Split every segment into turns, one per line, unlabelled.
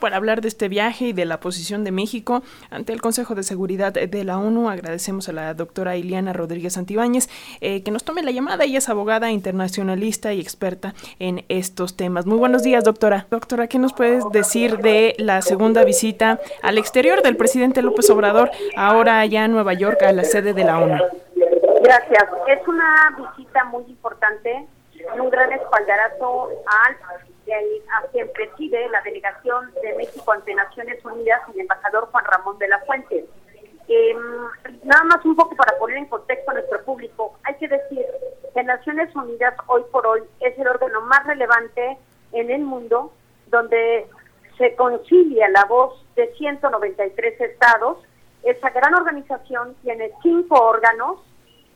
para hablar de este viaje y de la posición de México ante el Consejo de Seguridad de la ONU. Agradecemos a la doctora Iliana Rodríguez Antibáñez eh, que nos tome la llamada. Ella es abogada internacionalista y experta en estos temas. Muy buenos días, doctora. Doctora, ¿qué nos puedes decir de la segunda visita al exterior del presidente López Obrador, ahora allá en Nueva York, a la sede de la ONU?
Gracias. Es una visita muy importante y un gran espaldarazo al a quien preside la delegación de México ante Naciones Unidas, el embajador Juan Ramón de la Fuente. Em, nada más un poco para poner en contexto a nuestro público, hay que decir que Naciones Unidas hoy por hoy es el órgano más relevante en el mundo donde se concilia la voz de 193 estados. Esa gran organización tiene cinco órganos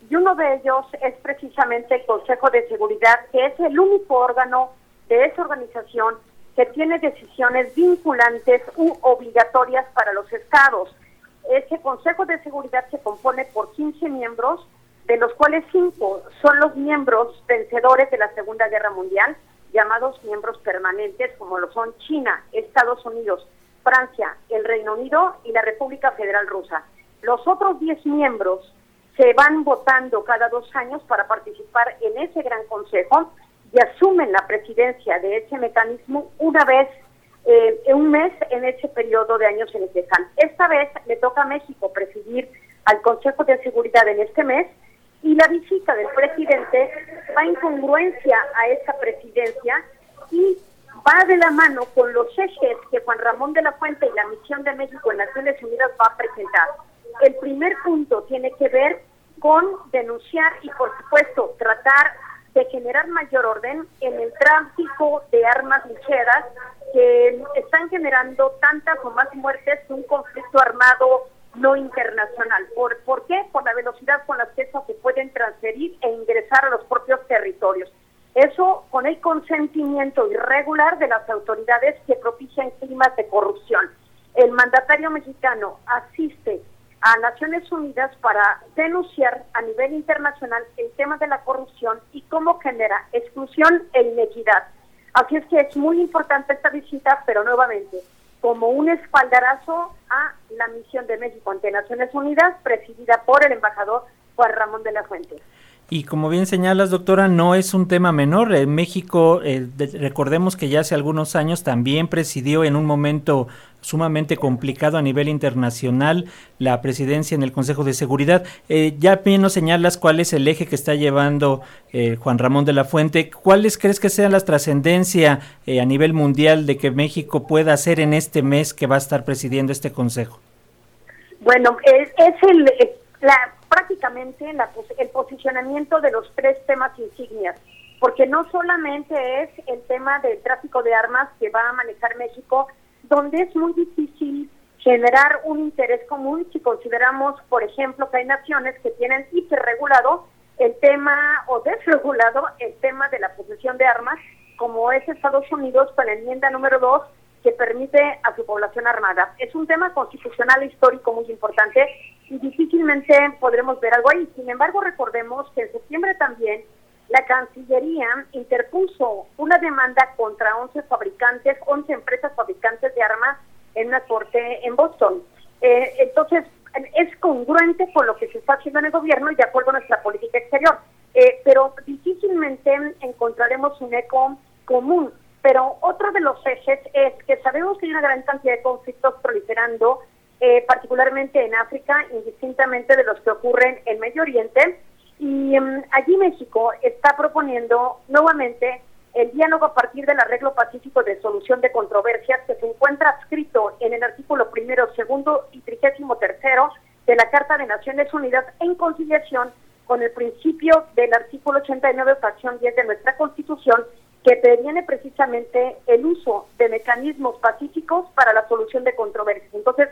y uno de ellos es precisamente el Consejo de Seguridad, que es el único órgano de esa organización que tiene decisiones vinculantes u obligatorias para los estados. Ese Consejo de Seguridad se compone por 15 miembros, de los cuales 5 son los miembros vencedores de la Segunda Guerra Mundial, llamados miembros permanentes, como lo son China, Estados Unidos, Francia, el Reino Unido y la República Federal Rusa. Los otros 10 miembros se van votando cada dos años para participar en ese gran consejo y asumen la presidencia de ese mecanismo una vez eh, en un mes en ese periodo de años en el que están. Esta vez le toca a México presidir al Consejo de Seguridad en este mes y la visita del presidente va en congruencia a esa presidencia y va de la mano con los ejes que Juan Ramón de la Fuente y la misión de México en Naciones Unidas va a presentar. El primer punto tiene que ver con denunciar y, por supuesto, tratar de generar mayor orden en el tráfico de armas ligeras que están generando tantas o más muertes que un conflicto armado no internacional. ¿Por, ¿Por qué? Por la velocidad con la que esas se pueden transferir e ingresar a los propios territorios. Eso con el consentimiento irregular de las autoridades que propician climas de corrupción. El mandatario mexicano asiste a Naciones Unidas para denunciar a nivel internacional el tema de la corrupción y cómo genera exclusión e inequidad. Así es que es muy importante esta visita, pero nuevamente, como un espaldarazo a la misión de México ante Naciones Unidas, presidida por el embajador Juan Ramón de la Fuente.
Y como bien señalas, doctora, no es un tema menor. En México, eh, recordemos que ya hace algunos años también presidió en un momento sumamente complicado a nivel internacional la presidencia en el Consejo de Seguridad. Eh, ya bien nos señalas cuál es el eje que está llevando eh, Juan Ramón de la Fuente. ¿Cuáles crees que sean las trascendencia a nivel mundial de que México pueda hacer en este mes que va a estar presidiendo este Consejo?
Bueno, es, es el, la, prácticamente el posicionamiento de los tres temas insignias, porque no solamente es el tema del tráfico de armas que va a manejar México, donde es muy difícil generar un interés común si consideramos, por ejemplo, que hay naciones que tienen hiperregulado el tema o desregulado el tema de la posesión de armas, como es Estados Unidos con la enmienda número 2 que permite a su población armada. Es un tema constitucional e histórico muy importante y difícilmente podremos ver algo ahí. Sin embargo, recordemos que en septiembre también la Cancillería interpuso una demanda contra 11 fabricantes, 11 empresas fabricantes de armas en una corte en Boston. Eh, entonces, es congruente con lo que se está haciendo en el gobierno y de acuerdo a nuestra política exterior. Eh, pero difícilmente encontraremos un eco común. Pero otro de los ejes es que sabemos que hay una gran cantidad de conflictos proliferando eh, particularmente en África, indistintamente de los que ocurren en Medio Oriente. Y em, allí México está proponiendo nuevamente el diálogo a partir del arreglo pacífico de solución de controversias que se encuentra adscrito en el artículo primero, segundo y trigésimo tercero de la Carta de Naciones Unidas en conciliación con el principio del artículo 89, fracción 10 de nuestra Constitución, que previene precisamente el uso de mecanismos pacíficos para la solución de controversias. Entonces,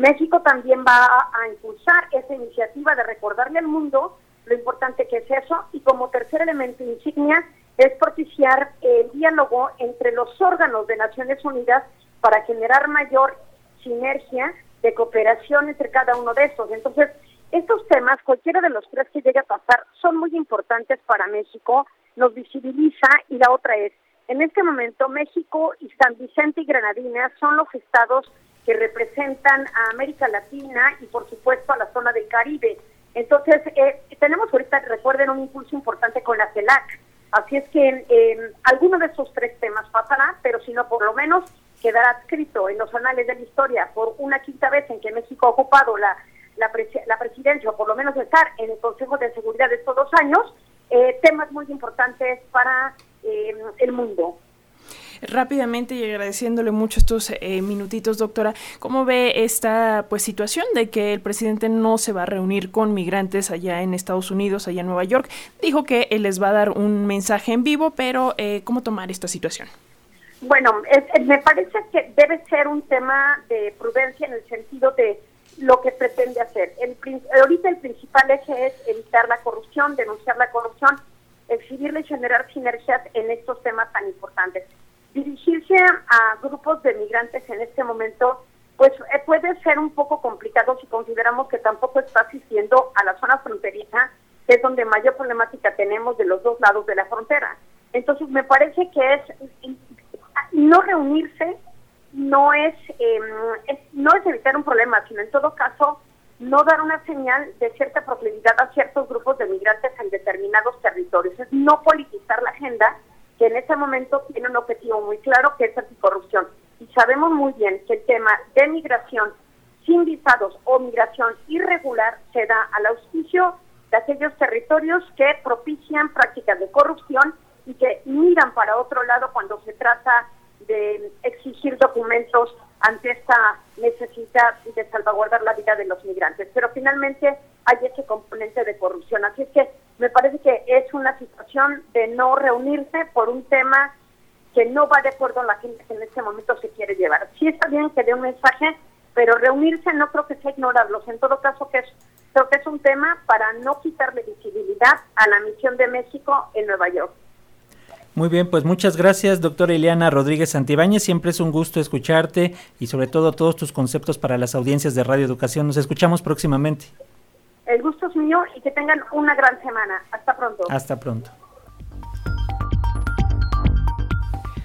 México también va a, impulsar esa iniciativa de recordarle al mundo lo importante que es eso y como tercer elemento insignia es propiciar el diálogo entre los órganos de Naciones Unidas para generar mayor sinergia de cooperación entre cada uno de estos. Entonces, estos temas, cualquiera de los tres que llegue a pasar, son muy importantes para México, nos visibiliza y la otra es, En este momento, México y San Vicente y Granadina son los estados que representan a América Latina y, por supuesto, a la zona del Caribe. Entonces, eh, tenemos ahorita, recuerden, un impulso importante con la CELAC. Así es que eh, alguno de esos tres temas pasará, pero si no, por lo menos quedará escrito en los anales de la historia por una quinta vez en que México ha ocupado la, la, presidencia, o por lo menos estar en el Consejo de Seguridad de estos dos años, eh, temas muy importantes para eh, el mundo.
Rápidamente y agradeciéndole mucho estos eh, minutitos, doctora, ¿cómo ve esta pues situación de que el presidente no se va a reunir con migrantes allá en Estados Unidos, allá en Nueva York? Dijo que él les va a dar un mensaje en vivo, pero ¿cómo tomar esta situación?
Bueno, me parece que debe ser un tema de prudencia en el sentido de lo que pretende hacer. El, ahorita el principal eje es evitar la corrupción, denunciar la corrupción, exhibirle y generar sinergias en estos temas tan importantes. Dirigirse a grupos de migrantes en este momento, pues eh, puede ser un poco complicado si consideramos que tampoco está asistiendo a la zona fronteriza, que es donde mayor problemática tenemos de los dos lados de la frontera. Entonces, me parece que es no reunirse no es, es, no es evitar un problema, sino en todo caso no dar una señal de cierta proclividad a ciertos grupos de migrantes en determinados territorios. Es no politizar la agenda, que en ese momento tiene un objetivo muy claro, que es anticorrupción. Y sabemos muy bien que el tema de migración sin visados o migración irregular se da al auspicio de aquellos territorios que propician prácticas de corrupción y que miran para otro lado cuando se trata de exigir documentos ante esta necesidad de salvaguardar la vida de los migrantes. Pero finalmente hay ese componente de corrupción. Así es que me parece que es una situación de no reunirse por un tema que no va de acuerdo a la gente que en este momento se quiere llevar. Sí está bien que dé un mensaje, pero reunirse no creo que sea ignorarlos. En todo caso, que es, creo que es un tema para no quitarle visibilidad a la misión de México en Nueva York.
Muy bien, pues muchas gracias, doctora Ileana Rodríguez Santibáñez. Siempre es un gusto escucharte y sobre todo todos tus conceptos para las audiencias de Radio Educación. Nos escuchamos próximamente.
El gusto es mío y que tengan una gran semana. Hasta pronto.
Hasta pronto.